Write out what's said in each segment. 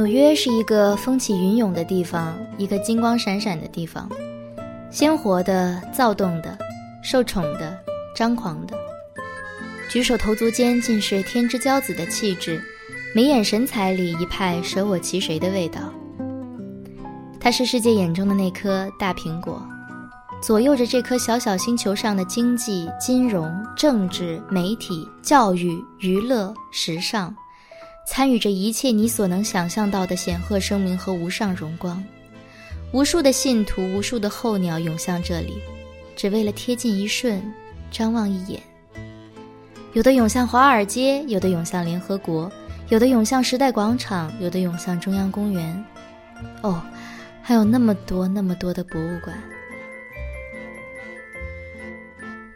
纽约是一个风起云涌的地方，一个金光闪闪的地方，鲜活的、躁动的、受宠的、张狂的，举手投足间尽是天之骄子的气质，眉眼神采里一派舍我其谁的味道。它是世界眼中的那颗大苹果，左右着这颗小小星球上的经济、金融、政治、媒体、教育、娱乐、时尚。参与着一切你所能想象到的显赫声名和无上荣光，无数的信徒，无数的候鸟涌向这里，只为了贴近一瞬，张望一眼。有的涌向华尔街，有的涌向联合国，有的涌向时代广场，有的涌向中央公园。哦，还有那么多那么多的博物馆。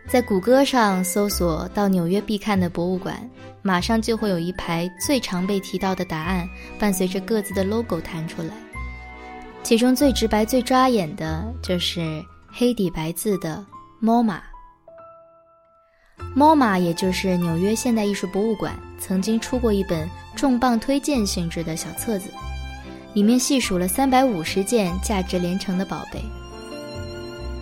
在谷歌上搜索到纽约必看的博物馆。马上就会有一排最常被提到的答案，伴随着各自的 logo 弹出来。其中最直白、最抓眼的就是黑底白字的 MoMA。MoMA 也就是纽约现代艺术博物馆曾经出过一本重磅推荐性质的小册子，里面细数了三百五十件价值连城的宝贝。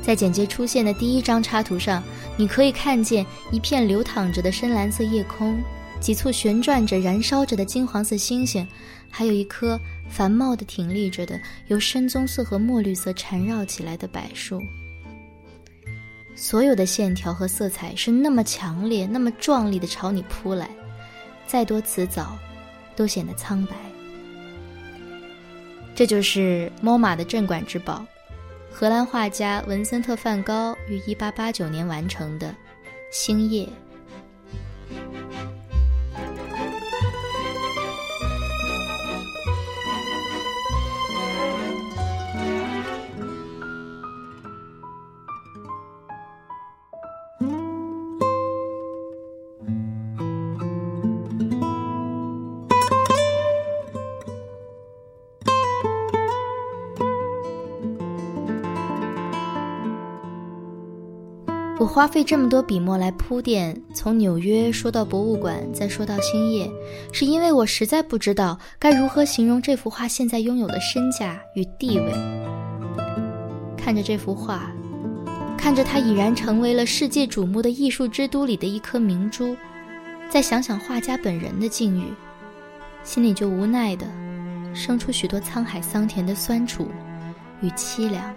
在简介出现的第一张插图上，你可以看见一片流淌着的深蓝色夜空。几簇旋转着、燃烧着的金黄色星星，还有一棵繁茂的挺立着的、由深棕色和墨绿色缠绕起来的柏树。所有的线条和色彩是那么强烈、那么壮丽的朝你扑来，再多辞藻，都显得苍白。这就是 MoMA 的镇馆之宝，荷兰画家文森特·梵高于1889年完成的《星夜》。花费这么多笔墨来铺垫，从纽约说到博物馆，再说到星夜，是因为我实在不知道该如何形容这幅画现在拥有的身价与地位。看着这幅画，看着它已然成为了世界瞩目的艺术之都里的一颗明珠，再想想画家本人的境遇，心里就无奈的生出许多沧海桑田的酸楚与凄凉。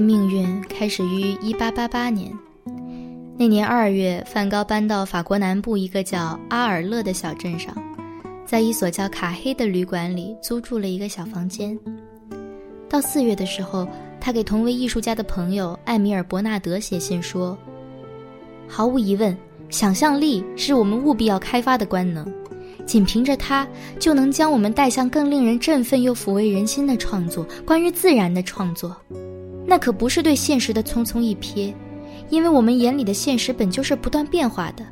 命运开始于1888年。那年二月，梵高搬到法国南部一个叫阿尔勒的小镇上，在一所叫卡黑的旅馆里租住了一个小房间。到四月的时候，他给同为艺术家的朋友艾米尔·伯纳德写信说：“毫无疑问，想象力是我们务必要开发的官能，仅凭着它，就能将我们带向更令人振奋又抚慰人心的创作——关于自然的创作。”那可不是对现实的匆匆一瞥，因为我们眼里的现实本就是不断变化的，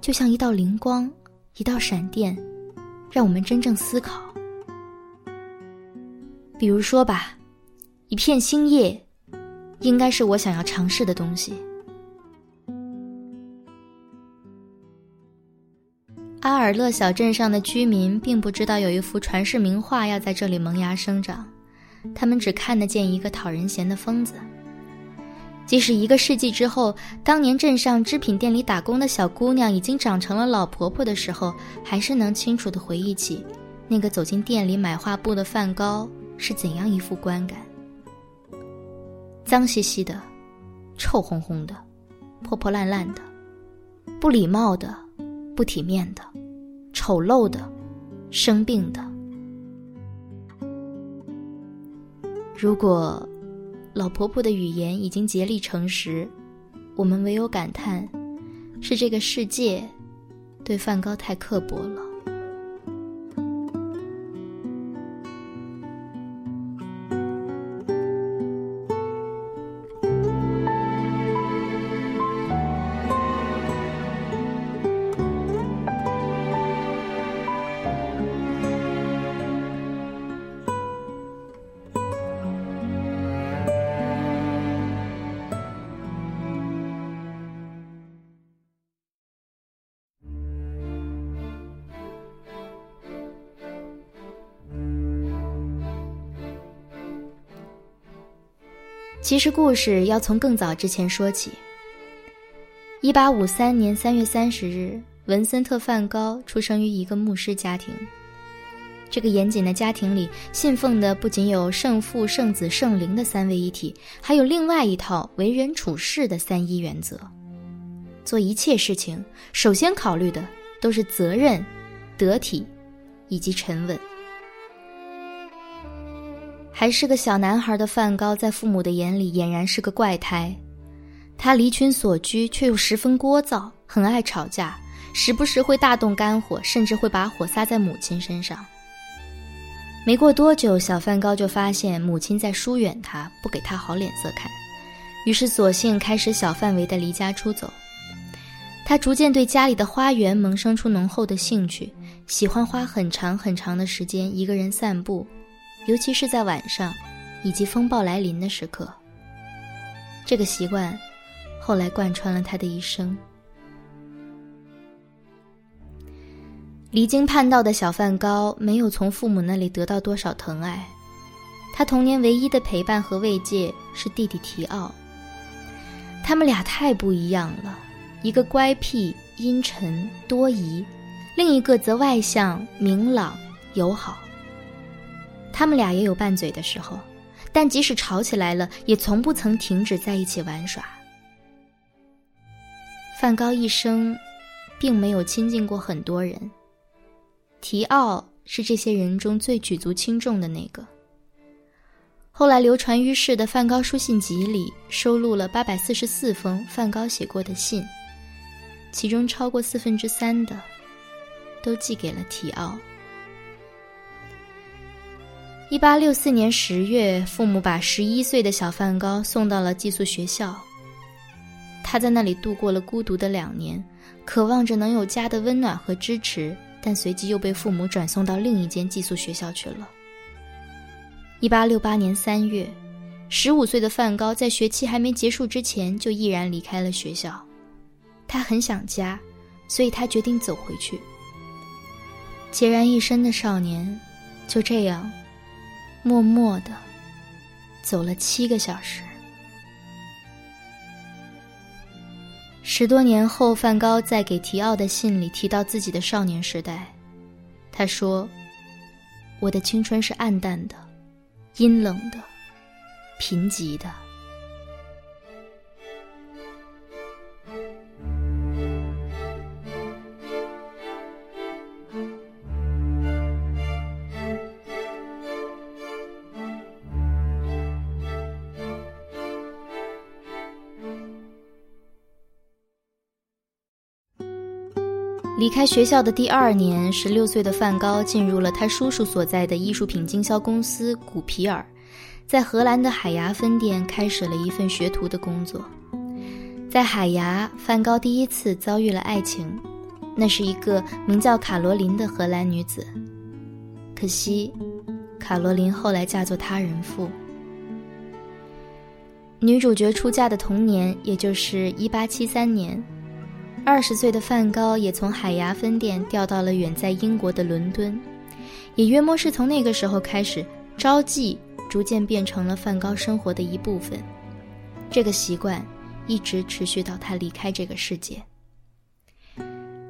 就像一道灵光，一道闪电，让我们真正思考。比如说吧，一片星夜，应该是我想要尝试的东西。阿尔勒小镇上的居民并不知道有一幅传世名画要在这里萌芽生长。他们只看得见一个讨人嫌的疯子。即使一个世纪之后，当年镇上织品店里打工的小姑娘已经长成了老婆婆的时候，还是能清楚地回忆起，那个走进店里买画布的梵高是怎样一副观感：脏兮兮的，臭烘烘的，破破烂烂的，不礼貌的，不体面的，丑陋的，生病的。如果老婆婆的语言已经竭力诚实，我们唯有感叹，是这个世界对梵高太刻薄了。其实故事要从更早之前说起。一八五三年三月三十日，文森特·梵高出生于一个牧师家庭。这个严谨的家庭里，信奉的不仅有圣父、圣子、圣灵的三位一体，还有另外一套为人处事的三一原则。做一切事情，首先考虑的都是责任、得体以及沉稳。还是个小男孩的梵高，在父母的眼里俨然是个怪胎。他离群所居，却又十分聒噪，很爱吵架，时不时会大动肝火，甚至会把火撒在母亲身上。没过多久，小梵高就发现母亲在疏远他，不给他好脸色看，于是索性开始小范围的离家出走。他逐渐对家里的花园萌生出浓厚的兴趣，喜欢花很长很长的时间一个人散步，尤其是在晚上，以及风暴来临的时刻。这个习惯，后来贯穿了他的一生。离经叛道的小梵高没有从父母那里得到多少疼爱，他童年唯一的陪伴和慰藉是弟弟提奥。他们俩太不一样了，一个乖僻阴沉多疑，另一个则外向明朗友好。他们俩也有拌嘴的时候，但即使吵起来了，也从不曾停止在一起玩耍。梵高一生，并没有亲近过很多人。提奥是这些人中最举足轻重的那个。后来流传于世的梵高书信集里收录了八百四十四封梵高写过的信，其中超过四分之三的都寄给了提奥。一八六四年十月，父母把十一岁的小梵高送到了寄宿学校，他在那里度过了孤独的两年，渴望着能有家的温暖和支持。但随即又被父母转送到另一间寄宿学校去了。一八六八年三月，十五岁的梵高在学期还没结束之前就毅然离开了学校。他很想家，所以他决定走回去。孑然一身的少年，就这样，默默的走了七个小时。十多年后，梵高在给提奥的信里提到自己的少年时代。他说：“我的青春是暗淡的、阴冷的、贫瘠的。”离开学校的第二年，十六岁的梵高进入了他叔叔所在的艺术品经销公司古皮尔，在荷兰的海牙分店开始了一份学徒的工作。在海牙，梵高第一次遭遇了爱情，那是一个名叫卡罗琳的荷兰女子。可惜，卡罗琳后来嫁作他人妇。女主角出嫁的同年，也就是一八七三年。二十岁的梵高也从海牙分店调到了远在英国的伦敦，也约莫是从那个时候开始，招妓逐渐变成了梵高生活的一部分。这个习惯一直持续到他离开这个世界。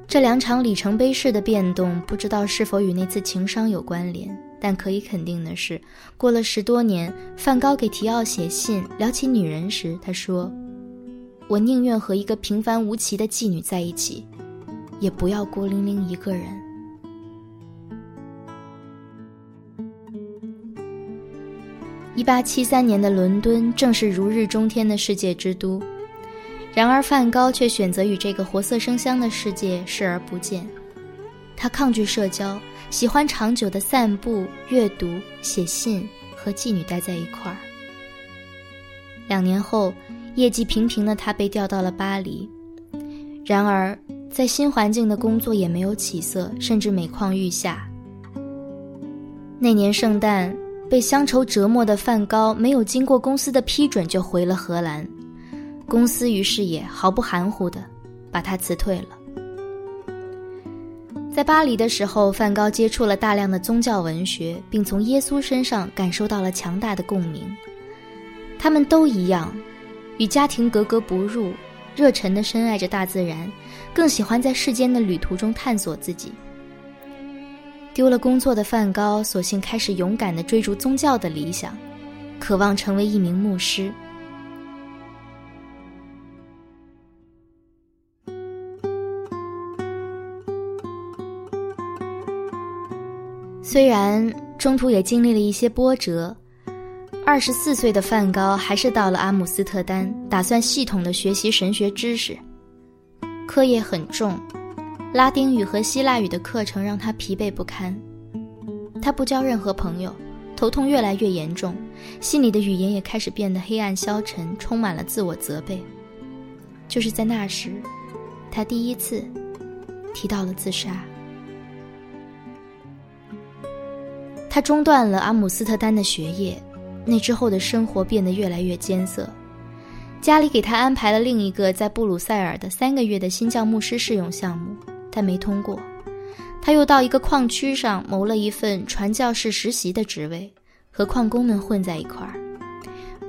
这两场里程碑式的变动，不知道是否与那次情伤有关联，但可以肯定的是，过了十多年，梵高给提奥写信聊起女人时，他说。我宁愿和一个平凡无奇的妓女在一起，也不要孤零零一个人。一八七三年的伦敦正是如日中天的世界之都，然而梵高却选择与这个活色生香的世界视而不见。他抗拒社交，喜欢长久的散步、阅读、写信，和妓女待在一块儿。两年后。业绩平平的他被调到了巴黎，然而在新环境的工作也没有起色，甚至每况愈下。那年圣诞，被乡愁折磨的梵高没有经过公司的批准就回了荷兰，公司于是也毫不含糊的把他辞退了。在巴黎的时候，梵高接触了大量的宗教文学，并从耶稣身上感受到了强大的共鸣。他们都一样，与家庭格格不入，热忱地深爱着大自然，更喜欢在世间的旅途中探索自己。丢了工作的梵高，索性开始勇敢地追逐宗教的理想，渴望成为一名牧师。虽然中途也经历了一些波折，二十四岁的梵高还是到了阿姆斯特丹，打算系统的学习神学知识。课业很重。拉丁语和希腊语的课程让他疲惫不堪，他不交任何朋友，头痛越来越严重，心里的语言也开始变得黑暗消沉，充满了自我责备。就是在那时，他第一次提到了自杀。他中断了阿姆斯特丹的学业，那之后的生活变得越来越艰涩。家里给他安排了另一个在布鲁塞尔的三个月的新教牧师试用项目。但没通过，他又到一个矿区上谋了一份传教士实习的职位，和矿工们混在一块儿。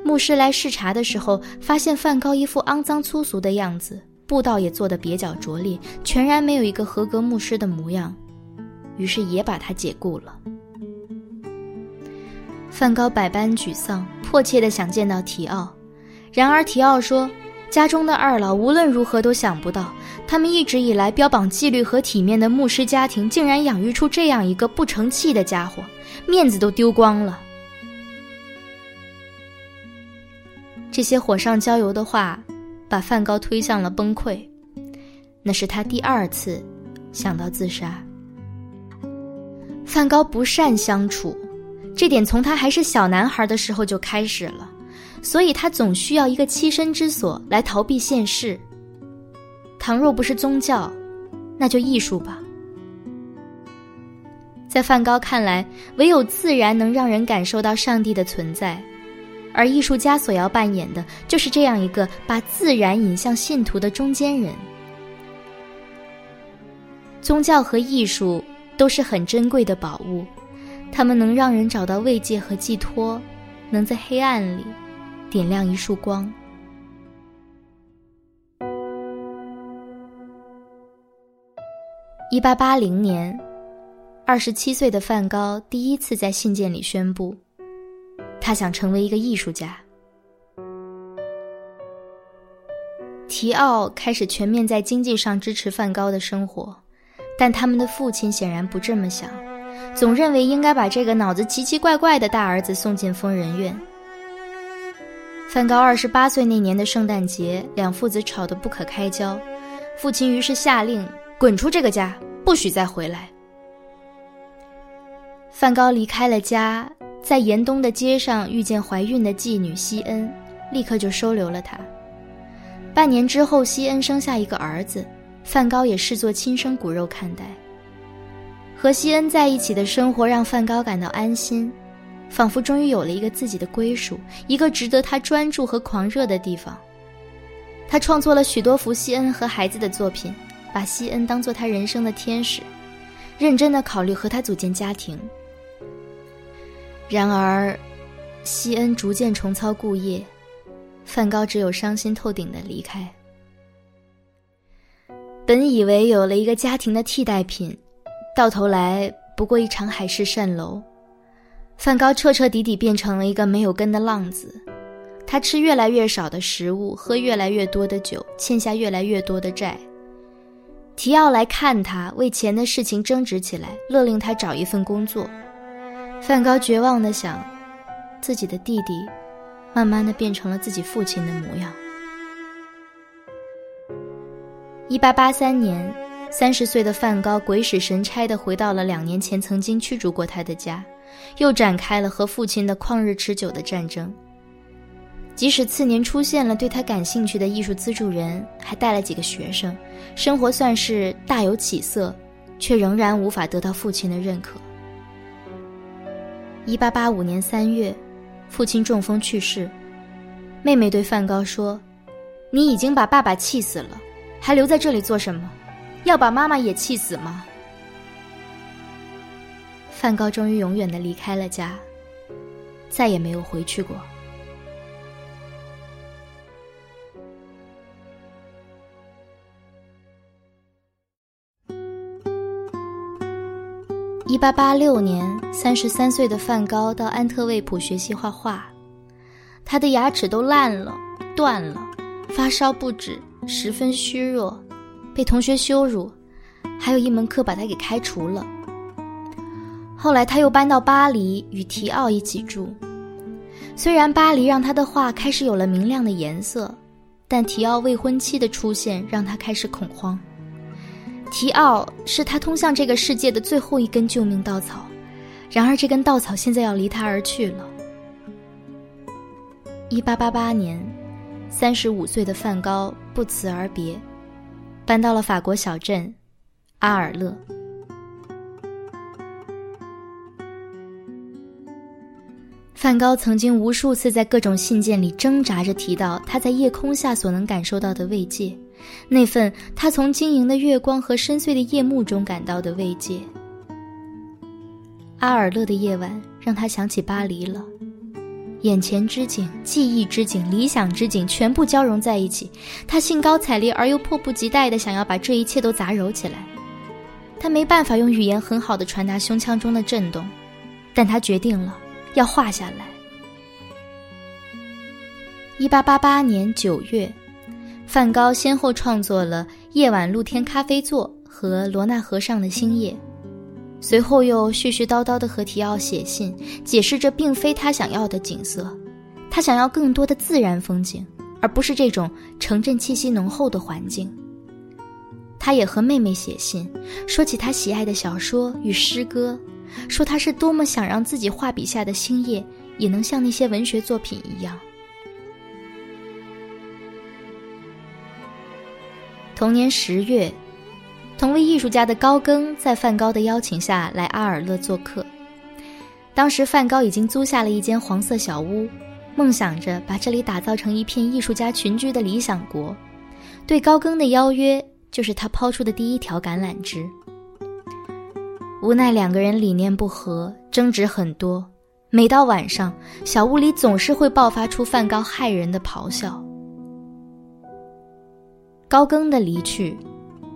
牧师来视察的时候，发现梵高一副肮脏粗俗的样子，布道也做得蹩脚拙劣，全然没有一个合格牧师的模样，于是也把他解雇了。梵高百般沮丧，迫切地想见到提奥，然而提奥说。家中的二老无论如何都想不到，他们一直以来标榜纪律和体面的牧师家庭，竟然养育出这样一个不成器的家伙，面子都丢光了。这些火上浇油的话，把梵高推向了崩溃。那是他第二次想到自杀。梵高不善相处，这点从他还是小男孩的时候就开始了。所以他总需要一个栖身之所来逃避现实。倘若不是宗教，那就艺术吧。在梵高看来，唯有自然能让人感受到上帝的存在，而艺术家所要扮演的就是这样一个把自然引向信徒的中间人。宗教和艺术都是很珍贵的宝物，它们能让人找到慰藉和寄托，能在黑暗里。点亮一束光。一八八零年，二十七岁的梵高第一次在信件里宣布，他想成为一个艺术家。提奥开始全面在经济上支持梵高的生活，但他们的父亲显然不这么想，总认为应该把这个脑子奇奇怪怪的大儿子送进疯人院。梵高二十八岁那年的圣诞节，两父子吵得不可开交，父亲于是下令滚出这个家，不许再回来。梵高离开了家，在严冬的街上遇见怀孕的妓女西恩，立刻就收留了她。半年之后，西恩生下一个儿子，梵高也视作亲生骨肉看待。和西恩在一起的生活让梵高感到安心。仿佛终于有了一个自己的归属，一个值得他专注和狂热的地方。他创作了许多幅西恩和孩子的作品，把西恩当做他人生的天使，认真的考虑和他组建家庭。然而，西恩逐渐重操故业，梵高只有伤心透顶的离开。本以为有了一个家庭的替代品，到头来不过一场海市蜃楼。梵高彻彻底底变成了一个没有根的浪子，他吃越来越少的食物，喝越来越多的酒，欠下越来越多的债。提奥来看他，为钱的事情争执起来，勒令他找一份工作。梵高绝望地想，自己的弟弟，慢慢的变成了自己父亲的模样。一八八三年，三十岁的梵高鬼使神差地回到了两年前曾经驱逐过他的家。又展开了和父亲的旷日持久的战争。即使次年出现了对他感兴趣的艺术资助人，还带了几个学生，生活算是大有起色，却仍然无法得到父亲的认可。一八八五年三月，父亲中风去世，妹妹对梵高说：“你已经把爸爸气死了，还留在这里做什么？要把妈妈也气死吗？梵高终于永远的离开了家再也没有回去过。一八八六年三十三岁的梵高到安特卫普学习画画。他的牙齿都烂了断了发烧不止十分虚弱。被同学羞辱，还有一门课把他给开除了。后来他又搬到巴黎，与提奥一起住。虽然巴黎让他的画开始有了明亮的颜色，但提奥未婚妻的出现让他开始恐慌。提奥是他通向这个世界的最后一根救命稻草，然而这根稻草现在要离他而去了。一八八八年，三十五岁的梵高不辞而别，搬到了法国小镇阿尔勒。梵高曾经无数次在各种信件里挣扎着提到他在夜空下所能感受到的慰藉。那份他从晶莹的月光和深邃的夜幕中感到的慰藉。阿尔勒的夜晚让他想起巴黎了，眼前之景、记忆之景、理想之景全部交融在一起。他兴高采烈而又迫不及待地想要把这一切都杂糅起来。他没办法用语言很好的传达胸腔中的震动，但他决定了要画下来。一八八八年九月。梵高先后创作了《夜晚露天咖啡座》和《罗纳河上的星夜》，随后又絮絮叨叨地和提奥写信，解释这并非他想要的景色，他想要更多的自然风景，而不是这种城镇气息浓厚的环境。他也和妹妹写信，说起他喜爱的小说与诗歌，说他是多么想让自己画笔下的星夜也能像那些文学作品一样。同年十月，同为艺术家的高更在梵高的邀请下来阿尔勒做客。当时梵高已经租下了一间黄色小屋，梦想着把这里打造成一片艺术家群居的理想国。对高更的邀约，就是他抛出的第一条橄榄枝。无奈两个人理念不合，争执很多。每到晚上，小屋里总是会爆发出梵高骇人的咆哮。高更的离去，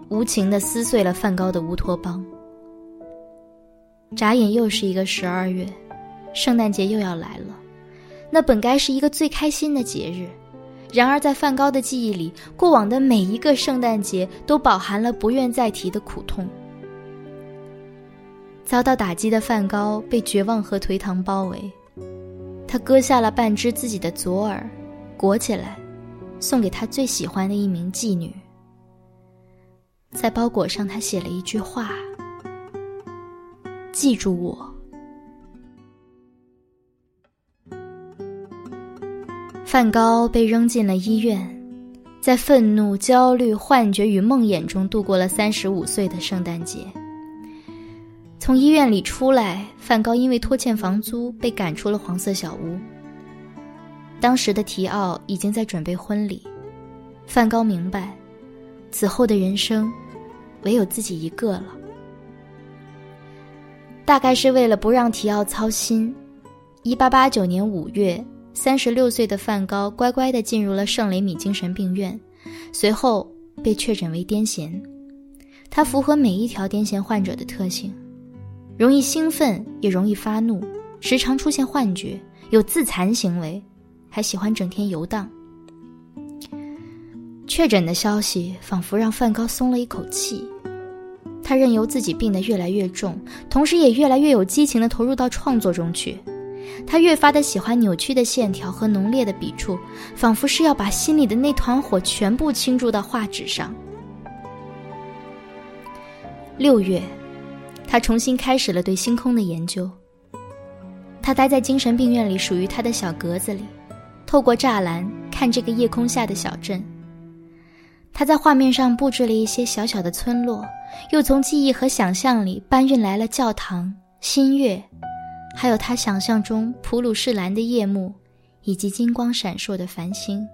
无情地撕碎了梵高的乌托邦。眨眼又是一个十二月，圣诞节又要来了。那本该是一个最开心的节日，然而在梵高的记忆里，过往的每一个圣诞节都饱含了不愿再提的苦痛。遭到打击的梵高被绝望和颓唐包围，他割下了半只自己的左耳，裹起来。送给他最喜欢的一名妓女，在包裹上，他写了一句话：“记住我。”梵高被扔进了医院，在愤怒、焦虑、幻觉与梦魇中度过了三十五岁的圣诞节。从医院里出来，梵高因为拖欠房租被赶出了黄色小屋。当时的提奥已经在准备婚礼，梵高明白，此后的人生，唯有自己一个了。大概是为了不让提奥操心，一八八九年五月，三十六岁的梵高乖乖的进入了圣雷米精神病院，随后被确诊为癫痫。他符合每一条癫痫患者的特性，容易兴奋，也容易发怒，时常出现幻觉，有自残行为。还喜欢整天游荡。确诊的消息仿佛让梵高松了一口气，他任由自己病得越来越重，同时也越来越有激情地投入到创作中去。他越发的喜欢扭曲的线条和浓烈的笔触，仿佛是要把心里的那团火全部倾注到画纸上。六月，他重新开始了对星空的研究。他待在精神病院里属于他的小格子里。透过栅栏看这个夜空下的小镇，他在画面上布置了一些小小的村落，又从记忆和想象里搬运来了教堂、新月，还有他想象中普鲁士蓝的夜幕，以及金光闪烁的繁星。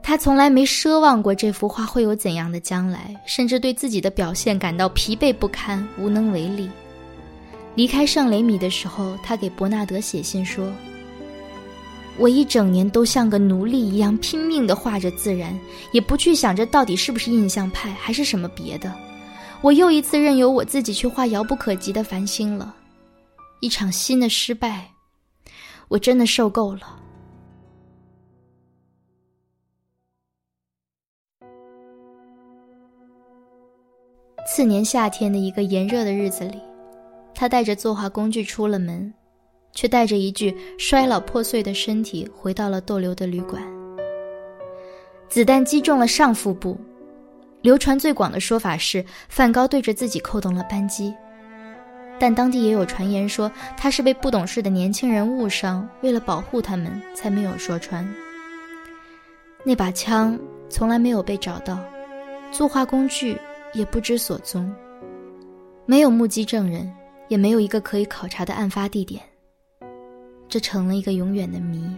他从来没奢望过这幅画会有怎样的将来，甚至对自己的表现感到疲惫不堪、无能为力。离开圣雷米的时候，他给伯纳德写信说。我一整年都像个奴隶一样拼命地画着自然，也不去想着到底是不是印象派还是什么别的。我又一次任由我自己去画遥不可及的繁星了。一场新的失败，我真的受够了。次年夏天的一个炎热的日子里，他带着作画工具出了门，却带着一具衰老破碎的身体回到了逗留的旅馆。子弹击中了上腹部，流传最广的说法是梵高对着自己扣动了扳机。但当地也有传言说他是被不懂事的年轻人误伤，为了保护他们才没有说穿。那把枪从来没有被找到，作画工具也不知所踪，没有目击证人，也没有一个可以考察的案发地点。这成了一个永远的谜。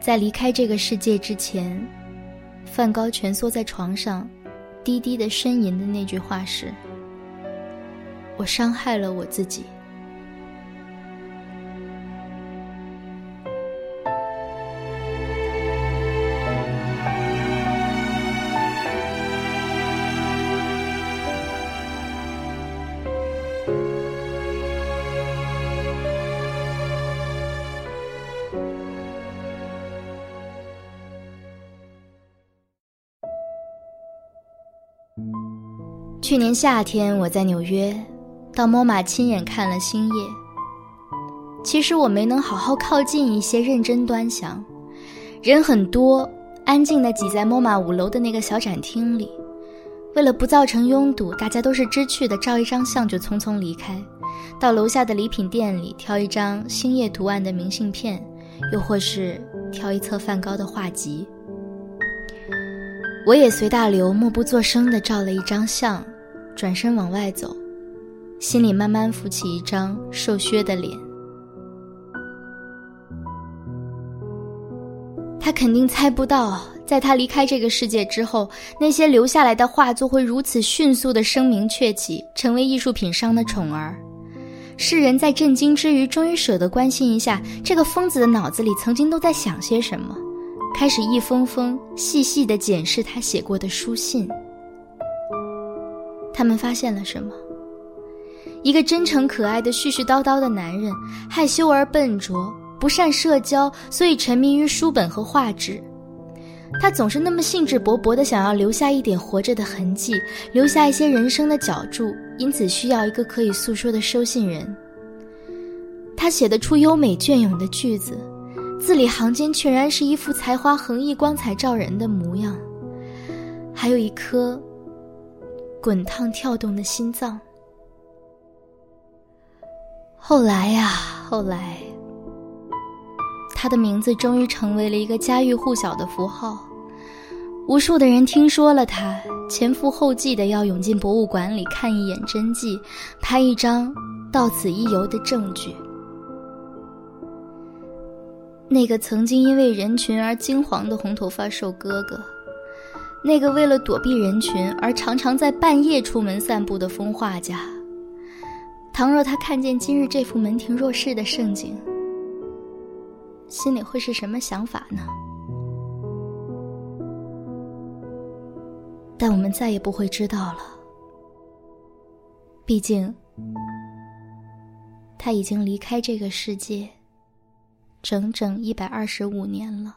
在离开这个世界之前，梵高蜷缩在床上，低低的呻吟的那句话是。我伤害了我自己。去年夏天，我在纽约。到莫马亲眼看了星夜。其实我没能好好靠近一些认真端详，人很多，安静的挤在莫马五楼的那个小展厅里。为了不造成拥堵，大家都是知趣的，照一张相就匆匆离开。到楼下的礼品店里挑一张星夜图案的明信片，又或是挑一册梵高的画集。我也随大流，默不作声的照了一张相，转身往外走。心里慢慢浮起一张瘦削的脸。他肯定猜不到，在他离开这个世界之后，那些留下来的画作会如此迅速的声名鹊起，成为艺术品商的宠儿。世人在震惊之余，终于舍得关心一下这个疯子的脑子里曾经都在想些什么，开始一封封细细的检视他写过的书信。他们发现了什么？一个真诚可爱的絮絮叨叨的男人，害羞而笨拙，不善社交，所以沉迷于书本和画纸。他总是那么兴致勃勃的想要留下一点活着的痕迹，留下一些人生的脚注，因此需要一个可以诉说的收信人。他写得出优美隽永的句子，字里行间全然是一副才华横溢、光彩照人的模样，还有一颗滚烫跳动的心脏。后来呀，后来，他的名字终于成为了一个家喻户晓的符号。无数的人听说了他，前赴后继的要涌进博物馆里看一眼真迹，拍一张到此一游的证据。那个曾经因为人群而惊惶的红头发瘦哥哥，那个为了躲避人群而常常在半夜出门散步的风画家。倘若他看见今日这幅门庭若市的盛景，心里会是什么想法呢？但我们再也不会知道了。毕竟，他已经离开这个世界整整一百二十五年了。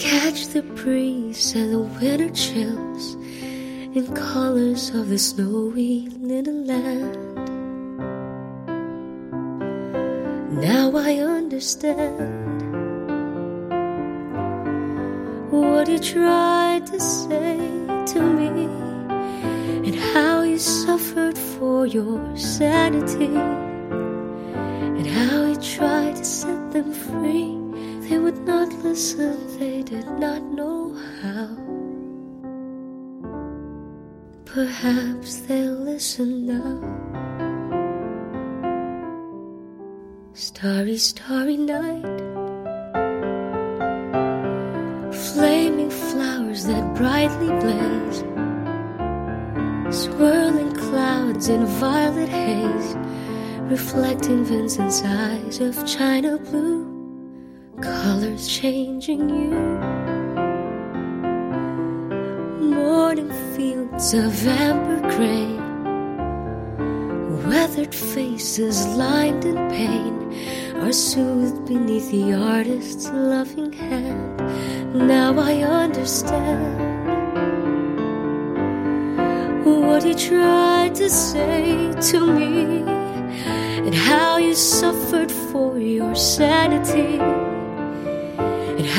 Catch the breeze and the winter chills in colors of the snowy little land. Now I understand what you tried to say to me and how you suffered for your sanity and how you tried to set them free. They would not listen, they did not know how. Perhaps they'll listen now. Starry, starry night. Flaming flowers that brightly blaze. Swirling clouds in violet haze. Reflecting Vincent's eyes of china blue. Colors changing you. Morning fields of amber gray, Weathered faces lined in pain are soothed beneath the artist's loving hand. Now I understand what he tried to say to me and how you suffered for your sanity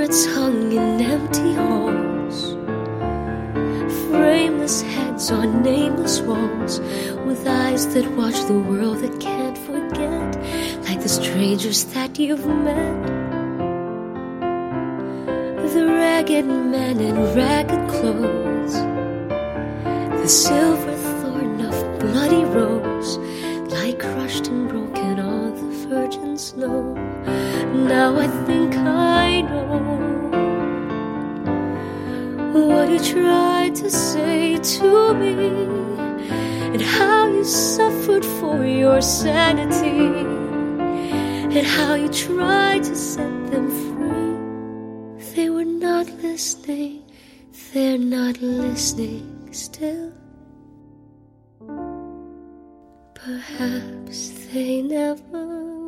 Portraits hung in empty halls. Frameless heads on nameless walls. With eyes that watch the world that can't forget. Like the strangers that you've met. The ragged men in ragged clothes. The silver thorn of bloody rose lie crushed and broken virgin snow. Now I think I know what you tried to say to me, and how you suffered for your sanity, and how you tried to set them free. They were not listening, they're not listening still. Perhaps they never